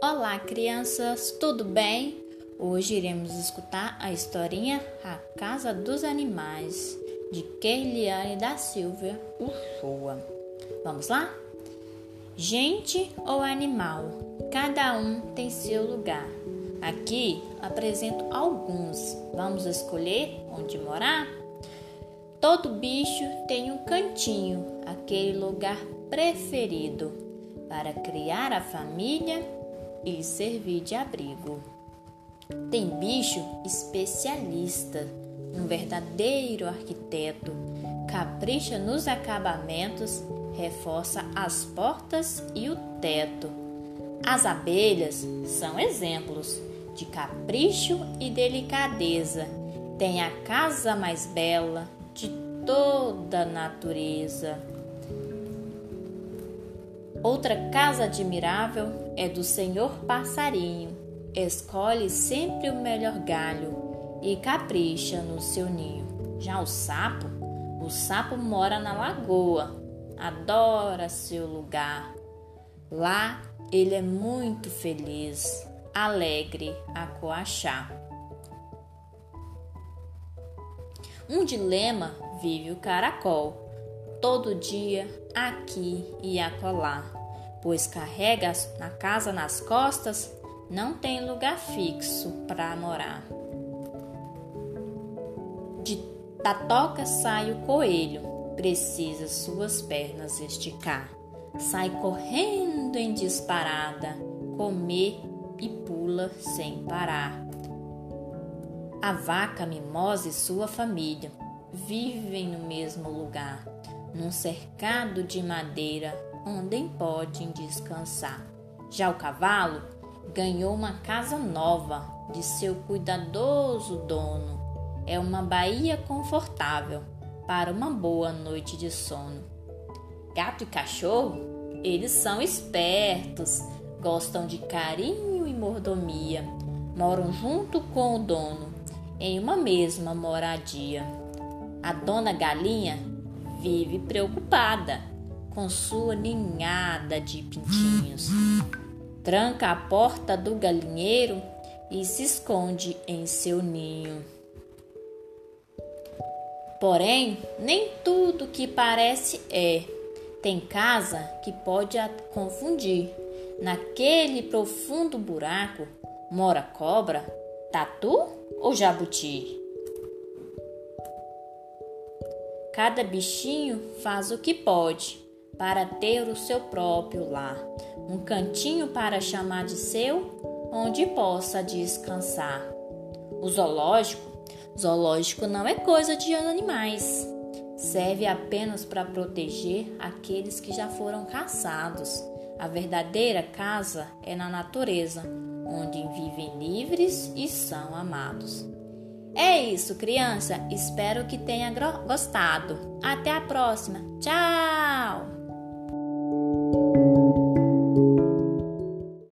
Olá, crianças, tudo bem? Hoje iremos escutar a historinha A Casa dos Animais, de Keiliane da Silva Uchoa. Vamos lá? Gente ou animal, cada um tem seu lugar. Aqui apresento alguns. Vamos escolher onde morar? Todo bicho tem um cantinho, aquele lugar preferido para criar a família e servir de abrigo. Tem bicho especialista, um verdadeiro arquiteto, capricha nos acabamentos, reforça as portas e o teto. As abelhas são exemplos de capricho e delicadeza. Tem a casa mais bela de toda a natureza. Outra casa admirável é do senhor passarinho. Escolhe sempre o melhor galho e capricha no seu ninho. Já o sapo, o sapo mora na lagoa, adora seu lugar. Lá ele é muito feliz, alegre a coachar. Um dilema vive o caracol todo dia aqui e acolá, pois carrega a casa nas costas, não tem lugar fixo para morar. De da toca sai o coelho, precisa suas pernas esticar. Sai correndo em disparada, comer e pula sem parar. A vaca mimosa e sua família vivem no mesmo lugar num cercado de madeira onde podem descansar. Já o cavalo ganhou uma casa nova de seu cuidadoso dono. É uma baía confortável para uma boa noite de sono. Gato e cachorro, eles são espertos, gostam de carinho e mordomia, moram junto com o dono em uma mesma moradia. A dona galinha vive preocupada com sua ninhada de pintinhos. Tranca a porta do galinheiro e se esconde em seu ninho. Porém, nem tudo que parece é. Tem casa que pode a confundir. Naquele profundo buraco mora cobra, tatu ou jabuti? Cada bichinho faz o que pode para ter o seu próprio lar, um cantinho para chamar de seu, onde possa descansar. O zoológico, zoológico não é coisa de animais. Serve apenas para proteger aqueles que já foram caçados. A verdadeira casa é na natureza, onde vivem livres e são amados. É isso, criança. Espero que tenha gostado. Até a próxima. Tchau!